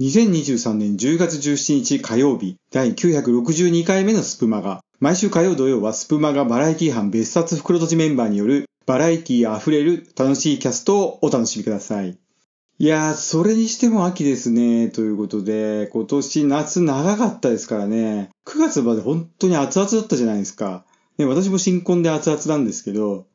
2023年10月17日火曜日、第962回目のスプマガ。毎週火曜土曜はスプマガバラエティ班別冊袋閉じメンバーによるバラエティ溢れる楽しいキャストをお楽しみください。いやー、それにしても秋ですね。ということで、今年夏長かったですからね。9月まで本当に熱々だったじゃないですか。ね、私も新婚で熱々なんですけど、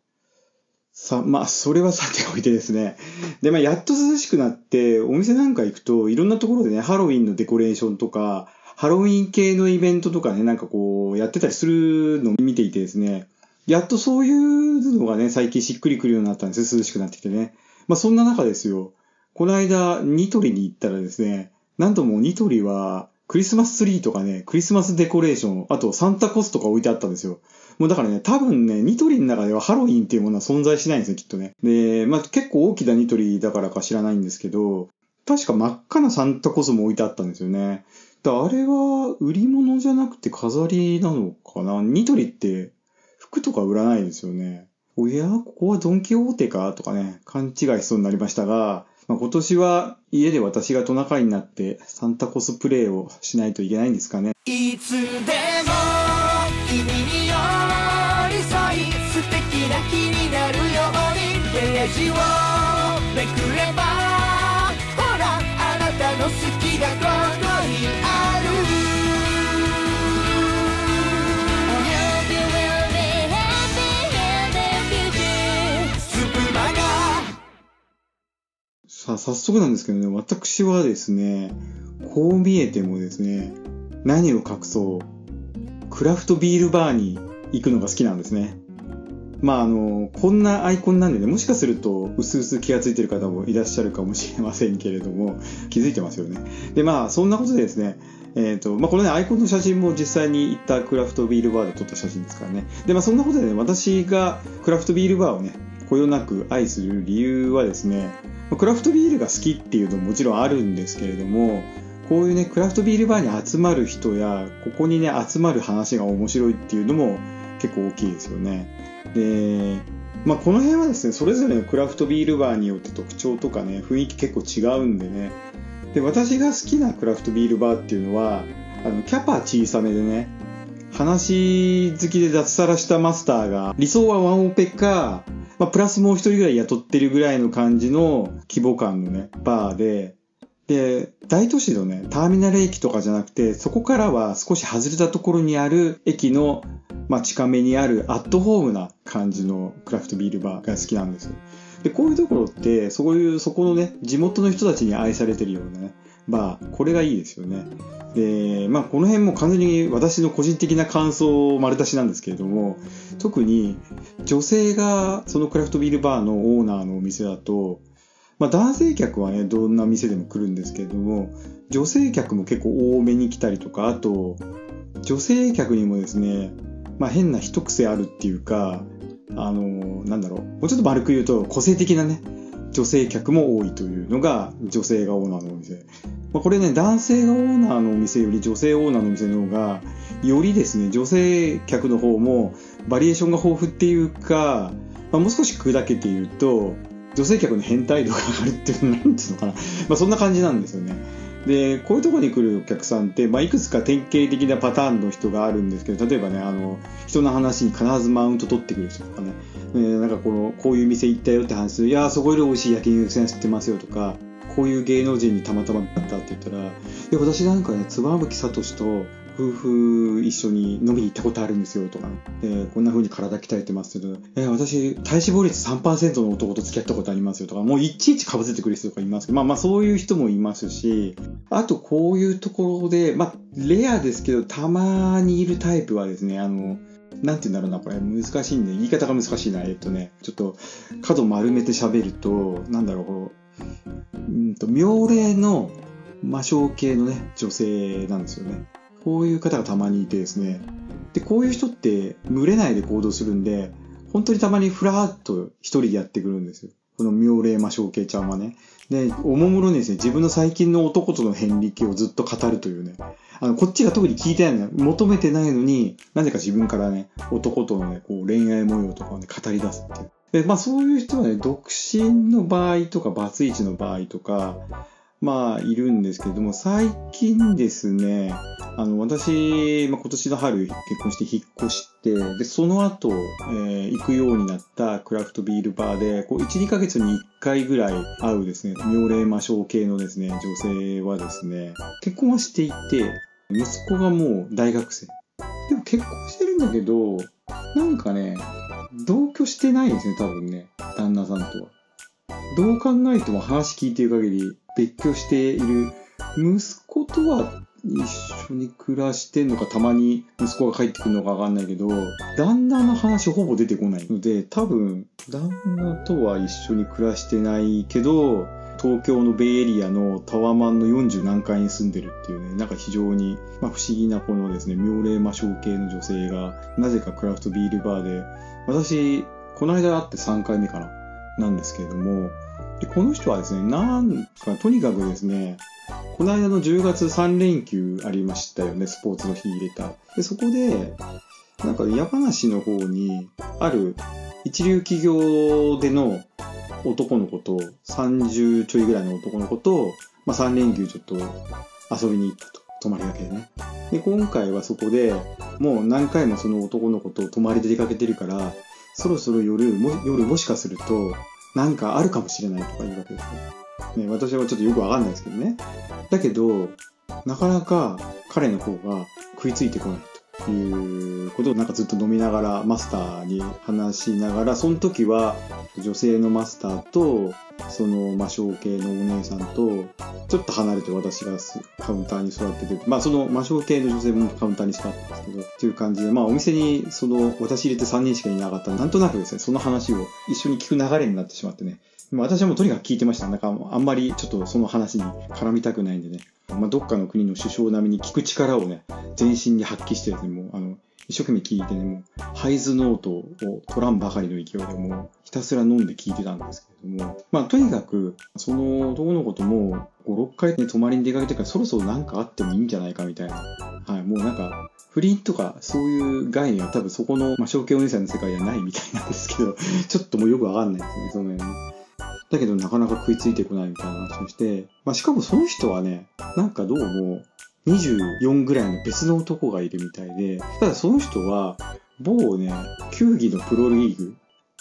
さ、まあ、それはさておいてですね。で、まあ、やっと涼しくなって、お店なんか行くと、いろんなところでね、ハロウィンのデコレーションとか、ハロウィン系のイベントとかね、なんかこう、やってたりするのを見ていてですね、やっとそういうのがね、最近しっくりくるようになったんですよ。涼しくなってきてね。まあ、そんな中ですよ。この間、ニトリに行ったらですね、なんともニトリは、クリスマスツリーとかね、クリスマスデコレーション、あとサンタコスとか置いてあったんですよ。もうだからね、多分ね、ニトリの中ではハロウィンっていうものは存在しないんですよ、きっとね。で、まあ結構大きなニトリだからか知らないんですけど、確か真っ赤なサンタコスも置いてあったんですよね。だあれは売り物じゃなくて飾りなのかな？ニトリって服とか売らないですよね。おや、ここはドンキホーテか？とかね、勘違いしそうになりましたが、まあ、今年は家で私がトナカイになってサンタコスプレイをしないといけないんですかね。いつでも君に寄り添い素敵な気になるようにページをめくれば早速なんですけどね、私はですね、こう見えてもですね、何を隠そう、クラフトビールバーに行くのが好きなんですね。まああの、こんなアイコンなんでね、もしかすると、うすうす気がついてる方もいらっしゃるかもしれませんけれども、気づいてますよね。で、まあ、そんなことでですね、えっ、と、まあ、このね、アイコンの写真も実際に行ったクラフトビールバーで撮った写真ですからね。で、まあ、そんなことでね、私がクラフトビールバーをね、こよなく愛する理由はですね、クラフトビールが好きっていうのももちろんあるんですけれども、こういうね、クラフトビールバーに集まる人や、ここにね、集まる話が面白いっていうのも結構大きいですよね。で、まあこの辺はですね、それぞれのクラフトビールバーによって特徴とかね、雰囲気結構違うんでね。で、私が好きなクラフトビールバーっていうのは、あの、キャパ小さめでね、話好きで脱サラしたマスターが、理想はワンオペか、まあ、プラスもう一人ぐらい雇ってるぐらいの感じの規模感のね、バーで、で、大都市のね、ターミナル駅とかじゃなくて、そこからは少し外れたところにある駅の、まあ、近めにあるアットホームな感じのクラフトビールバーが好きなんですよ。で、こういうところって、そういう、そこのね、地元の人たちに愛されてるようなね、バー、これがいいですよね。で、まあ、この辺も完全に私の個人的な感想丸出しなんですけれども、特に女性がそのクラフトビールバーのオーナーのお店だと、まあ、男性客はね、どんな店でも来るんですけれども、女性客も結構多めに来たりとか、あと、女性客にもですね、まあ、変な一癖あるっていうか、あの、なんだろう、もうちょっと丸く言うと個性的なね、女性客も多いというのが女性がオーナーのお店。まあ、これね、男性がオーナーのお店より女性オーナーのお店の方が、よりですね、女性客の方もバリエーションが豊富っていうか、まあ、もう少し砕けて言うと、女性客の変態度が上がるっていう、なんていうのかな。まあそんな感じなんですよね。で、こういうとこに来るお客さんって、まあいくつか典型的なパターンの人があるんですけど、例えばね、あの、人の話に必ずマウント取ってくる人とかね、えーなんかこの、こういう店行ったよって話する、いやそこより美味しい焼肉屋さん知ってますよとか、こういう芸能人にたまたまだったって言ったら、で、私なんかね、妻夫木聡と夫婦一緒に飲みに行ったことあるんですよとか、でこんな風に体鍛えてますけど、え私、体脂肪率3%の男と付き合ったことありますよとか、もういちいち被せてくる人とかいますけど、まあまあそういう人もいますし、あとこういうところで、まあレアですけど、たまにいるタイプはですね、あの、なんて言うんだろうな、これ。難しいんで、言い方が難しいな。えっとね、ちょっと角丸めて喋ると、なんだろう、こう、うんと、妙齢の魔性系のね、女性なんですよね。こういう方がたまにいてですね。で、こういう人って群れないで行動するんで、本当にたまにふらーっと一人でやってくるんですよ。この妙齢魔性系ちゃんはね。で、おもむろにですね、自分の最近の男との遍歴をずっと語るというね。あの、こっちが特に聞いてないの求めてないのに、なぜか自分からね、男とのね、こう恋愛模様とかをね、語り出すっていう。で、まあそういう人はね、独身の場合とか、バツイチの場合とか、まあ、いるんですけれども、最近ですね、あの、私、まあ、今年の春結婚して引っ越して、で、その後、えー行くようになったクラフトビールバーで、こう、1、2ヶ月に1回ぐらい会うですね、妙齢魔性系のですね、女性はですね、結婚はしていて、息子がもう大学生。でも結婚してるんだけど、なんかね、同居してないんですね、多分ね、旦那さんとは。どう考えても話聞いてる限り別居している。息子とは一緒に暮らしてんのかたまに息子が帰ってくるのかわかんないけど旦那の話ほぼ出てこないので多分旦那とは一緒に暮らしてないけど東京のベイエリアのタワマンの40何階に住んでるっていうね、なんか非常に、まあ、不思議なこのですね、妙齢魔性系の女性が、なぜかクラフトビールバーで、私、この間会って3回目かな、なんですけれども、でこの人はですね、なんか、とにかくですね、この間の10月3連休ありましたよね、スポーツの日入れた。で、そこで、なんか山梨の方に、ある一流企業での男の子と、30ちょいぐらいの男の子と、まあ、3連休ちょっと遊びに行ったと。泊まりがけでね。で、今回はそこで、もう何回もその男の子と泊まりで出かけてるから、そろそろ夜、も夜もしかすると、なんかあるかもしれないとか言うわけですよ。ね、私はちょっとよくわかんないですけどね。だけど、なかなか彼の方が食いついてこないいうことをなんかずっと飲みながらマスターに話しながら、その時は女性のマスターと、その魔性系のお姉さんと、ちょっと離れて私がカウンターに座ってて、まあその魔性系の女性もカウンターに座ってたんですけど、っていう感じで、まあお店にその私入れて3人しかいなかったなんとなくですね、その話を一緒に聞く流れになってしまってね、私はもうとにかく聞いてました。なんかあんまりちょっとその話に絡みたくないんでね、まあどっかの国の首相並みに聞く力をね、全身に発揮してですね、もうあの、一生懸命聞いてね、もう、ハイズノートを取らんばかりの勢いでもう、ひたすら飲んで聞いてたんですけれども、まあ、とにかく、その男の子とも、5、6回ね、泊まりに出かけてからそろそろなんかあってもいいんじゃないかみたいな。はい、もうなんか、不倫とか、そういう概念は多分そこの、まあ、証券お姉さんの世界ではないみたいなんですけど、ちょっともうよくわかんないですね、その辺ね。だけどなかなか食いついてこないみたいな話をして、まあ、しかもその人はね、なんかどうも、24ぐらいの別の男がいるみたいで、ただその人は、某ね、球技のプロリーグ、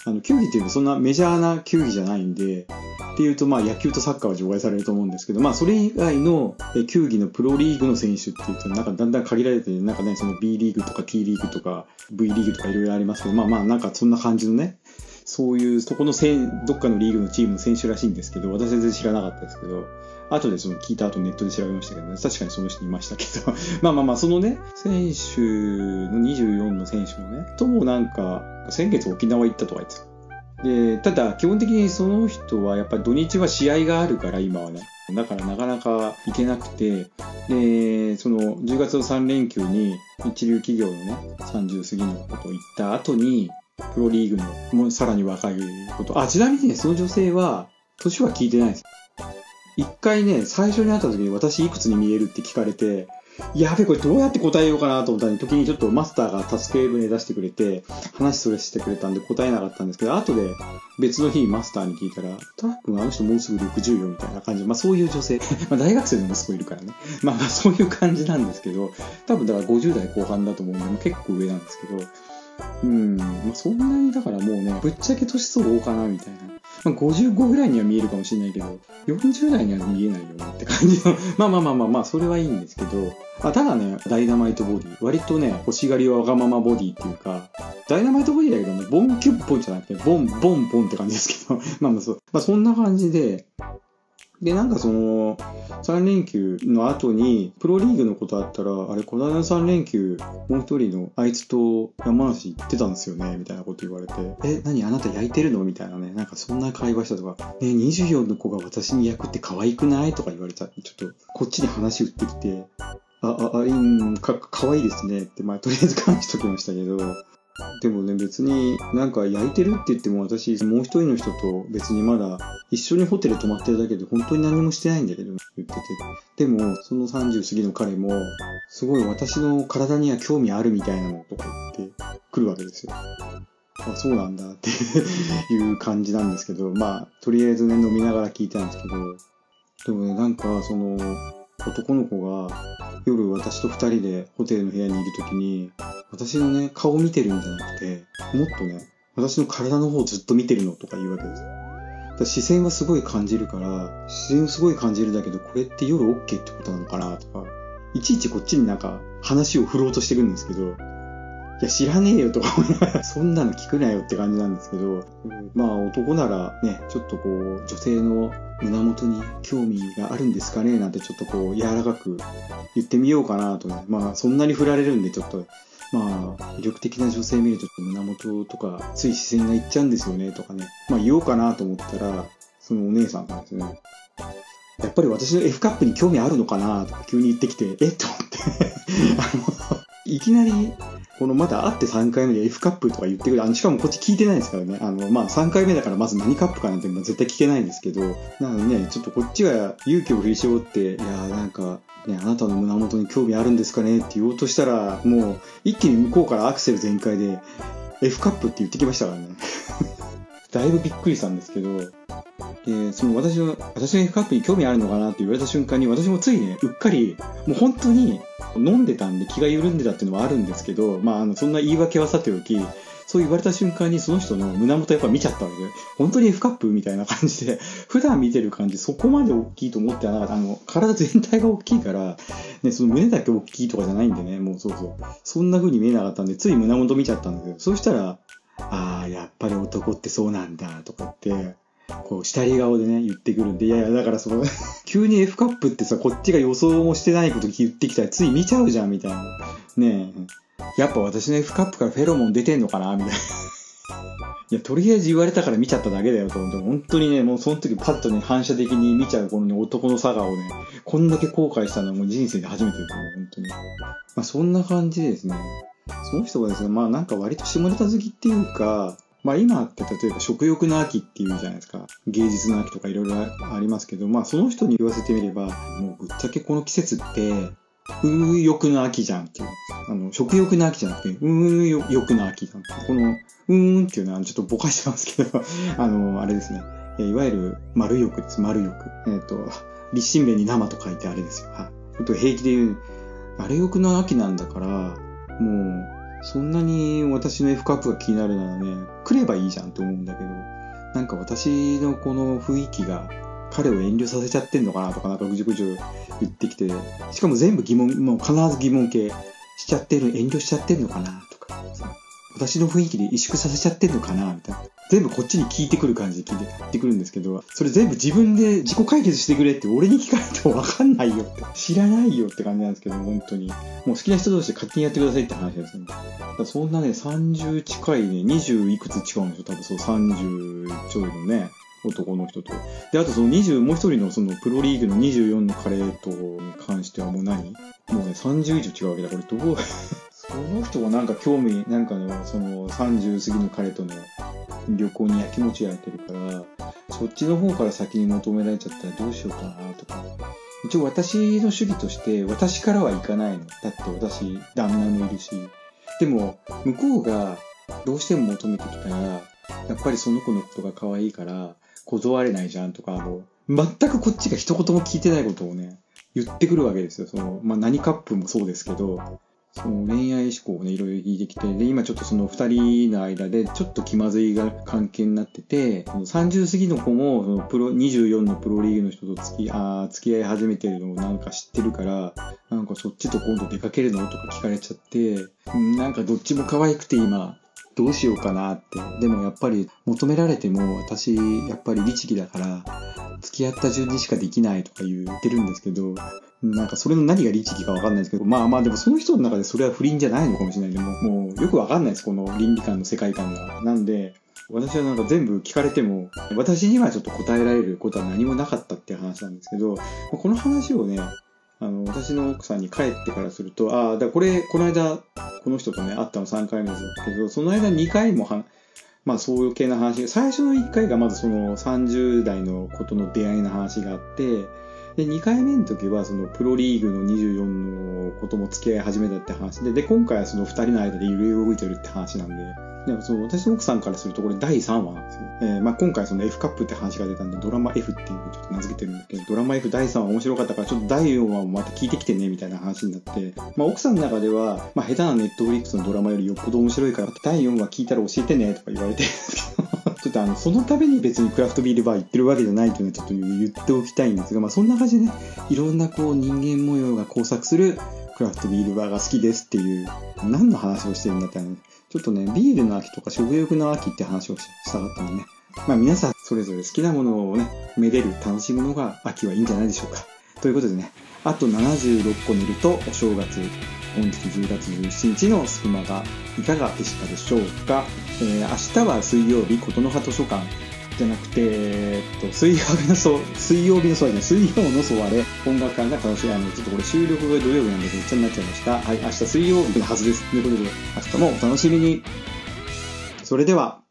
あの、球技っていうのはそんなメジャーな球技じゃないんで、っていうと、まあ野球とサッカーは除外されると思うんですけど、まあそれ以外の球技のプロリーグの選手っていうと、なんかだんだん限られて、なんかね、その B リーグとか T リーグとか V リーグとかいろいろありますけど、まあまあなんかそんな感じのね、そういう、そこのせん、どっかのリーグのチームの選手らしいんですけど、私は全然知らなかったですけど、後でその聞いた後ネットで調べましたけどね、確かにその人いましたけど、まあまあまあ、そのね、選手の24の選手のね、ともなんか、先月沖縄行ったとか言ってた。で、ただ、基本的にその人はやっぱり土日は試合があるから、今はね。だからなかなか行けなくて、で、その10月の3連休に一流企業のね、30過ぎのことを言った後に、プロリーグのもうさらに若いこと。あ、ちなみにね、その女性は、年は聞いてないです。一回ね、最初に会った時に私いくつに見えるって聞かれて、やべえ、これどうやって答えようかなと思ったのに、時にちょっとマスターが助け舟出してくれて、話それしてくれたんで答えなかったんですけど、後で別の日にマスターに聞いたら、多分あの人もうすぐ60よみたいな感じで、まあそういう女性、まあ大学生の息子いるからね。まあまあそういう感じなんですけど、多分だから50代後半だと思うんで、結構上なんですけど、うん、まそんなにだからもうね、ぶっちゃけ年相応かなみたいな。まあ、55ぐらいには見えるかもしれないけど、40代には見えないよねって感じの。まあまあまあまあまあ、それはいいんですけど、あただね、ダイナマイトボディ。割とね、欲しがりわがままボディっていうか、ダイナマイトボディだけどね、ボンキュッポンじゃなくて、ボン、ボン、ボンって感じですけど、まあまあそ。まあそんな感じで、で、なんかその、3連休の後に、プロリーグのことあったら、あれ、この間の3連休、もう一人のあいつと山梨行ってたんですよね、みたいなこと言われて、え、何あなた焼いてるの？みたいなね、なんかそんな会話したとか、ね、24の子が私に焼くって可愛くない？とか言われちゃって、ちょっと、こっちに話打ってきて、あ、あ、あ、うん、か、可愛いですね。って、まあ、とりあえず返しときましたけど、でもね、別になんか焼いてるって言っても私、もう一人の人と別にまだ一緒にホテル泊まってるだけで本当に何もしてないんだけど、言ってて。でも、その30過ぎの彼も、すごい私の体には興味あるみたいなのとか言ってくるわけですよ。あ、そうなんだっていう感じなんですけど、まあ、とりあえずね、飲みながら聞いたんですけど、でもね、なんか、その、男の子が夜私と二人でホテルの部屋にいるときに、私のね、顔見てるんじゃなくて、もっとね、私の体の方をずっと見てるのとか言うわけです。だ視線はすごい感じるから、視線をすごい感じるんだけど、これって夜 OK ってことなのかなとか、いちいちこっちになんか話を振ろうとしてくるんですけど、いや、知らねえよとか、そんなの聞くなよって感じなんですけど、うんまあ男ならね、ちょっとこう、女性の胸元に興味があるんですかねなんてちょっとこう、柔らかく言ってみようかなとね。まあそんなに振られるんでちょっと、まあ魅力的な女性見ると胸元とかつい視線がいっちゃうんですよねとかね。まあ言おうかなと思ったら、そのお姉さんがですね、やっぱり私の F カップに興味あるのかなとか急に言ってきて、えっと思って、いきなり、このまだ会って3回目で F カップとか言ってくる。あの、しかもこっち聞いてないですからね。あの、まあ3回目だからまず何カップかなんて絶対聞けないんですけど、なのでね、ちょっとこっちが勇気を振り絞って、いやーなんか、ね、あなたの胸元に興味あるんですかねって言おうとしたら、もう一気に向こうからアクセル全開で F カップって言ってきましたからね。だいぶびっくりしたんですけど、で、その私の、私の F カップに興味あるのかなって言われた瞬間に、私もついね、うっかり、もう本当に飲んでたんで気が緩んでたっていうのはあるんですけど、まあ、あの、そんな言い訳はさておき、そう言われた瞬間にその人の胸元やっぱ見ちゃったわけで、本当に F カップみたいな感じで、普段見てる感じ、そこまで大きいと思ってはなかった。あの、体全体が大きいから、ね、その胸だけ大きいとかじゃないんでね、もうそうそう。そんな風に見えなかったんで、つい胸元見ちゃったんだけど、そうしたら、ああやっぱり男ってそうなんだ、とかって、こう、下り顔でね、言ってくるんで、いやいや、だからその、急に F カップってさ、こっちが予想もしてないこと言ってきたら、つい見ちゃうじゃん、みたいな。ねえ。やっぱ私の F カップからフェロモン出てんのかな、みたいな。いや、とりあえず言われたから見ちゃっただけだよと思って、本当にね、もうその時パッとね、反射的に見ちゃうこのね、男の差がをね、こんだけ後悔したのはもう人生で初めてですね、本当に。まあそんな感じですね、その人がですね、まあなんか割と下ネタ好きっていうか、まあ今って例えば食欲の秋っていうじゃないですか。芸術の秋とかいろいろありますけど、まあその人に言わせてみれば、もうぶっちゃけこの季節って、風欲の秋じゃんっていう。あの、食欲の秋じゃなくて、風欲の秋じゃん。この、うーんっていうのはちょっとぼかしてますけど、あの、あれですね。いわゆる丸欲です、丸欲。えっ、と、立身弁に生と書いてあれですよ。はい。ちょっと平気で言う、丸欲の秋なんだから、もう、そんなに私の F カップが気になるならね、来ればいいじゃんと思うんだけど、なんか私のこの雰囲気が彼を遠慮させちゃってんのかなとかなんかぐじゅぐじゅ言ってきて、しかも全部疑問、もう必ず疑問系しちゃってる、遠慮しちゃってんのかなとか、私の雰囲気で萎縮させちゃってんのかなみたいな。全部こっちに聞いてくる感じで聞いてくるんですけど、それ全部自分で自己解決してくれって俺に聞かれてもわかんないよって、知らないよって感じなんですけど、本当に。もう好きな人同士で勝手にやってくださいって話なんですよね。だそんなね、30近いね、20いくつ違うんですよ。多分そう30ちょいのね、男の人と。で、あとその20、もう一人のそのプロリーグの24の彼とに関してはもう何？もうね、30以上違うわけだ。これどう？その人がなんか興味、なんかね、その30過ぎの彼との旅行にやきもち焼いてるから、そっちの方から先に求められちゃったらどうしようかなとか。一応私の主義として、私からは行かないの。だって私、旦那もいるし。でも、向こうがどうしても求めてきたら、やっぱりその子のことが可愛いから、断れないじゃんとか、あの、全くこっちが一言も聞いてないことをね、言ってくるわけですよ。その、まあ、何カップもそうですけど、その恋愛思考をね、いろいろ聞いてきて、で、今ちょっとその二人の間でちょっと気まずいが関係になってて、その30過ぎの子も、そのプロ、24のプロリーグの人と付き、あ付き合い始めてるのをなんか知ってるから、なんかそっちと今度出かけるのとか聞かれちゃって、なんかどっちも可愛くて今、どうしようかなって。でもやっぱり求められても私、やっぱり律儀だから、付き合った順にしかできないとか言ってるんですけど、なんかそれの何が律儀かわかんないですけど、まあまあでもその人の中でそれは不倫じゃないのかもしれないけども、もうよくわかんないです、この倫理観の世界観が。なんで、私はなんか全部聞かれても、私にはちょっと答えられることは何もなかったっていう話なんですけど、この話をね、あの、私の奥さんに帰ってからすると、ああ、だからこれ、この間、この人とね、会ったの3回目ですけど、その間2回もは、まあそういう系の話、最初の1回がまずその30代のことの出会いの話があって、で、2回目の時は、その、プロリーグの24のことも付き合い始めたって話で、で、今回はその2人の間で揺れ動いてるって話なんで、でもその私の奥さんからするとこれ第3話なんですよ。えー、まあ今回その F カップって話が出たんで、ドラマ F っていうちょっと名付けてるんですけど、ドラマ F 第3話面白かったから、ちょっと第4話もまた聞いてきてね、みたいな話になって、まあ奥さんの中では、まあ下手なネットフリックスのドラマよりよっぽど面白いから、第4話聞いたら教えてね、とか言われてるんですけど、ちょっとあの、そのために別にクラフトビールバー行ってるわけじゃないというのはちょっと言っておきたいんですが、まあそんな感じでね、いろんなこう人間模様が交錯するクラフトビールバーが好きですっていう、何の話をしてるんだってちょっとね、ビールの秋とか食欲の秋って話をしたかったのね。まあ皆さんそれぞれ好きなものをね、めでる、楽しむのが秋はいいんじゃないでしょうか。ということでね、あと76個寝るとお正月、本日10月17日の隙間がいかがでしたでしょうか？えー、明日は水曜日、琴の葉図書館じゃなくて、えっと、水曜日のそ、水曜日のそうね、水曜のソワレ、音楽館が楽しい。あの、ちょっとこれ収録が土曜日なんでめっちゃになっちゃいました。はい、明日水曜日のはずです。ということで、明日もお楽しみに。それでは、